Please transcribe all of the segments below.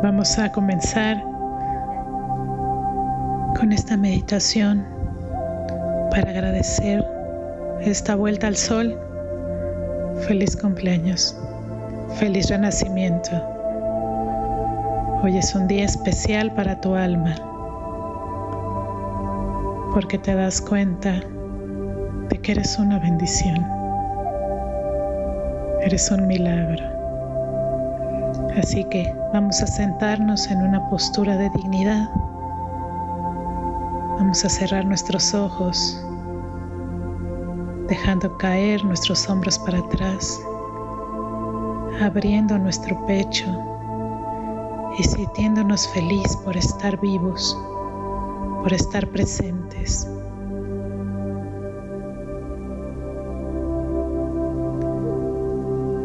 Vamos a comenzar con esta meditación para agradecer esta vuelta al sol. Feliz cumpleaños, feliz renacimiento. Hoy es un día especial para tu alma porque te das cuenta de que eres una bendición. Eres un milagro. Así que vamos a sentarnos en una postura de dignidad. Vamos a cerrar nuestros ojos, dejando caer nuestros hombros para atrás, abriendo nuestro pecho y sintiéndonos feliz por estar vivos, por estar presentes.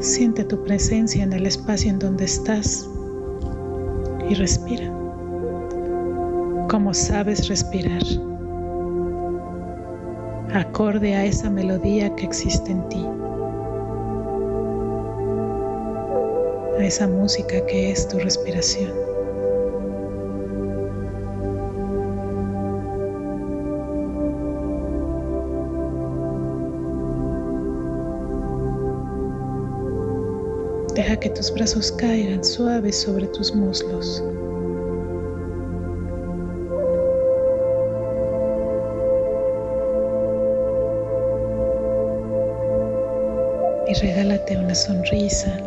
Siente tu presencia en el espacio en donde estás y respira. Como sabes respirar, acorde a esa melodía que existe en ti, a esa música que es tu respiración. Deja que tus brazos caigan suaves sobre tus muslos. Y regálate una sonrisa.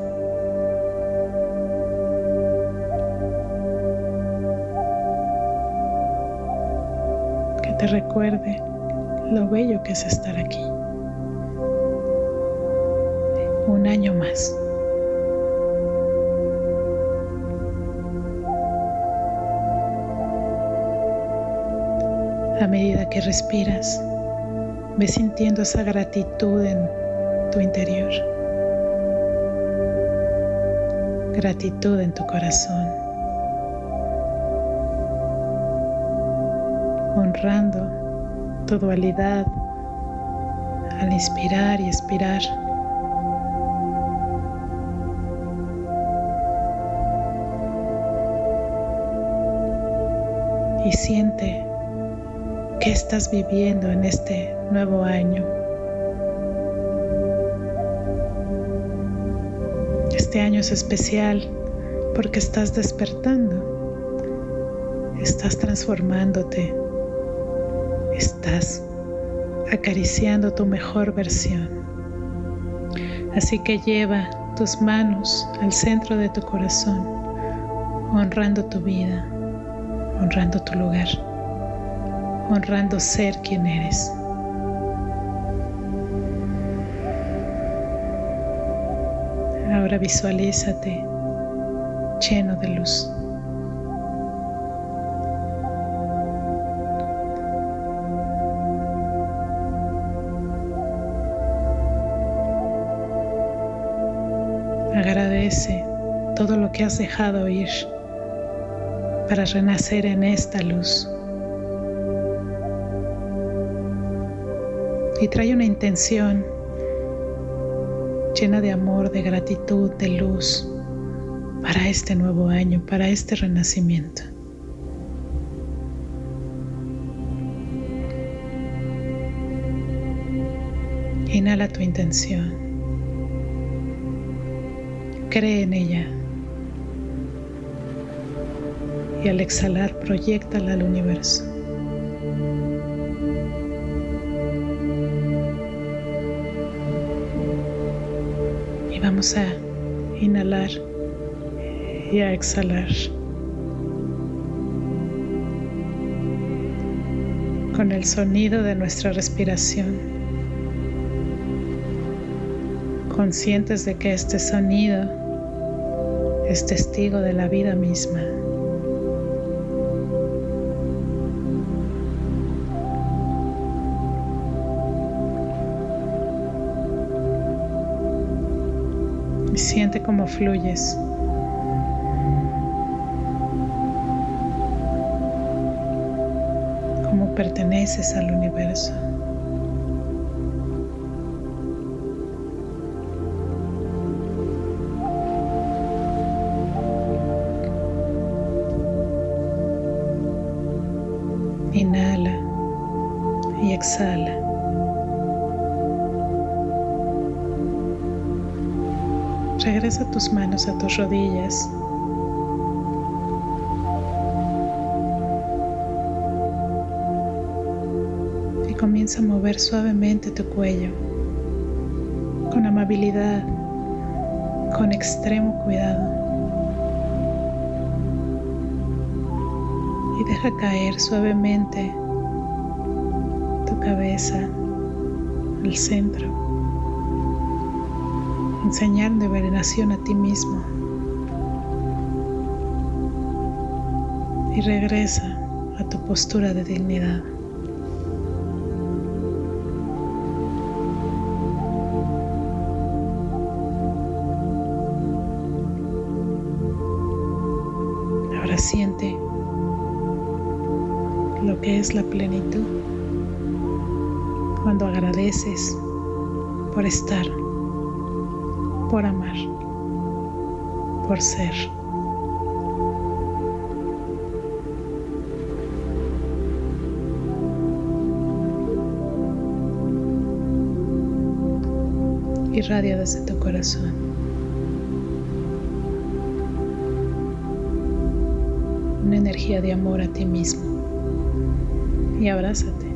Que te recuerde lo bello que es estar aquí. Un año más. A medida que respiras, ve sintiendo esa gratitud en tu interior. Gratitud en tu corazón. Honrando tu dualidad al inspirar y expirar. Y siente ¿Qué estás viviendo en este nuevo año? Este año es especial porque estás despertando, estás transformándote, estás acariciando tu mejor versión. Así que lleva tus manos al centro de tu corazón, honrando tu vida, honrando tu lugar honrando ser quien eres. Ahora visualízate lleno de luz. Agradece todo lo que has dejado ir para renacer en esta luz. Y trae una intención llena de amor, de gratitud, de luz para este nuevo año, para este renacimiento. Inhala tu intención. Cree en ella. Y al exhalar, proyectala al universo. Vamos a inhalar y a exhalar. Con el sonido de nuestra respiración. Conscientes de que este sonido es testigo de la vida misma. Siente cómo fluyes. Cómo perteneces al universo. Inhala y exhala. Regresa tus manos a tus rodillas. Y comienza a mover suavemente tu cuello con amabilidad, con extremo cuidado. Y deja caer suavemente tu cabeza al centro enseñar de veneración a ti mismo. Y regresa a tu postura de dignidad. Ahora siente lo que es la plenitud cuando agradeces por estar por amar, por ser. Irradia desde tu corazón. Una energía de amor a ti mismo. Y abrázate.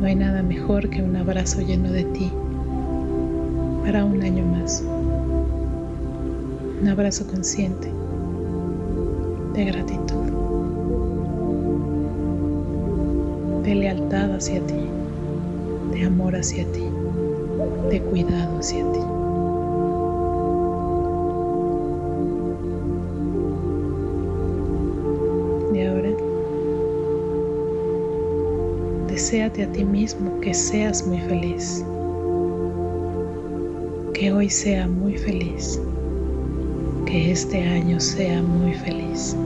No hay nada mejor que un abrazo lleno de ti para un año más. Un abrazo consciente de gratitud, de lealtad hacia ti, de amor hacia ti, de cuidado hacia ti. Deséate a ti mismo que seas muy feliz que hoy sea muy feliz, que este año sea muy feliz.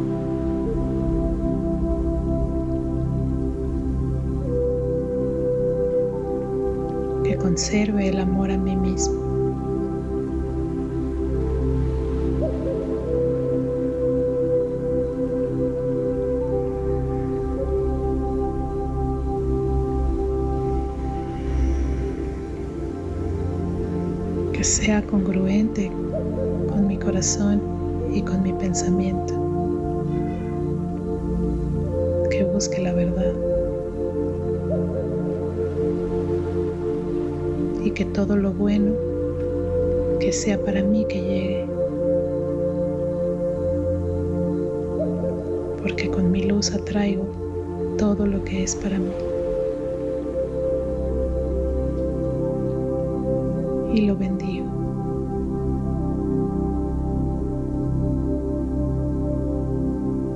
Que conserve el amor a mí mismo. Que sea congruente con mi corazón y con mi pensamiento, que busque la verdad. Y que todo lo bueno que sea para mí que llegue, porque con mi luz atraigo todo lo que es para mí. Y lo bendigo.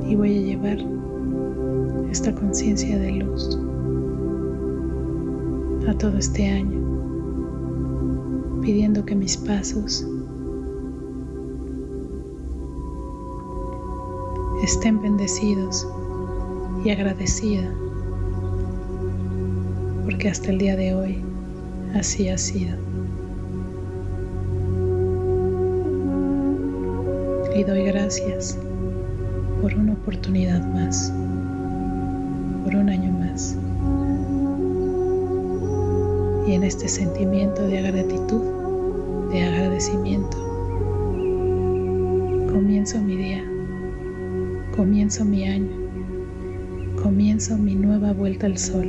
Y voy a llevar esta conciencia de luz a todo este año, pidiendo que mis pasos estén bendecidos y agradecida, porque hasta el día de hoy así ha sido. Y doy gracias por una oportunidad más, por un año más. Y en este sentimiento de gratitud, de agradecimiento, comienzo mi día, comienzo mi año, comienzo mi nueva vuelta al sol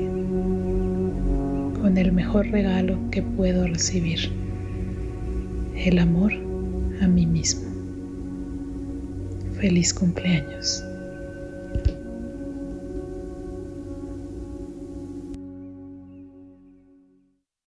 con el mejor regalo que puedo recibir, el amor a mí mismo. Feliz cumpleaños.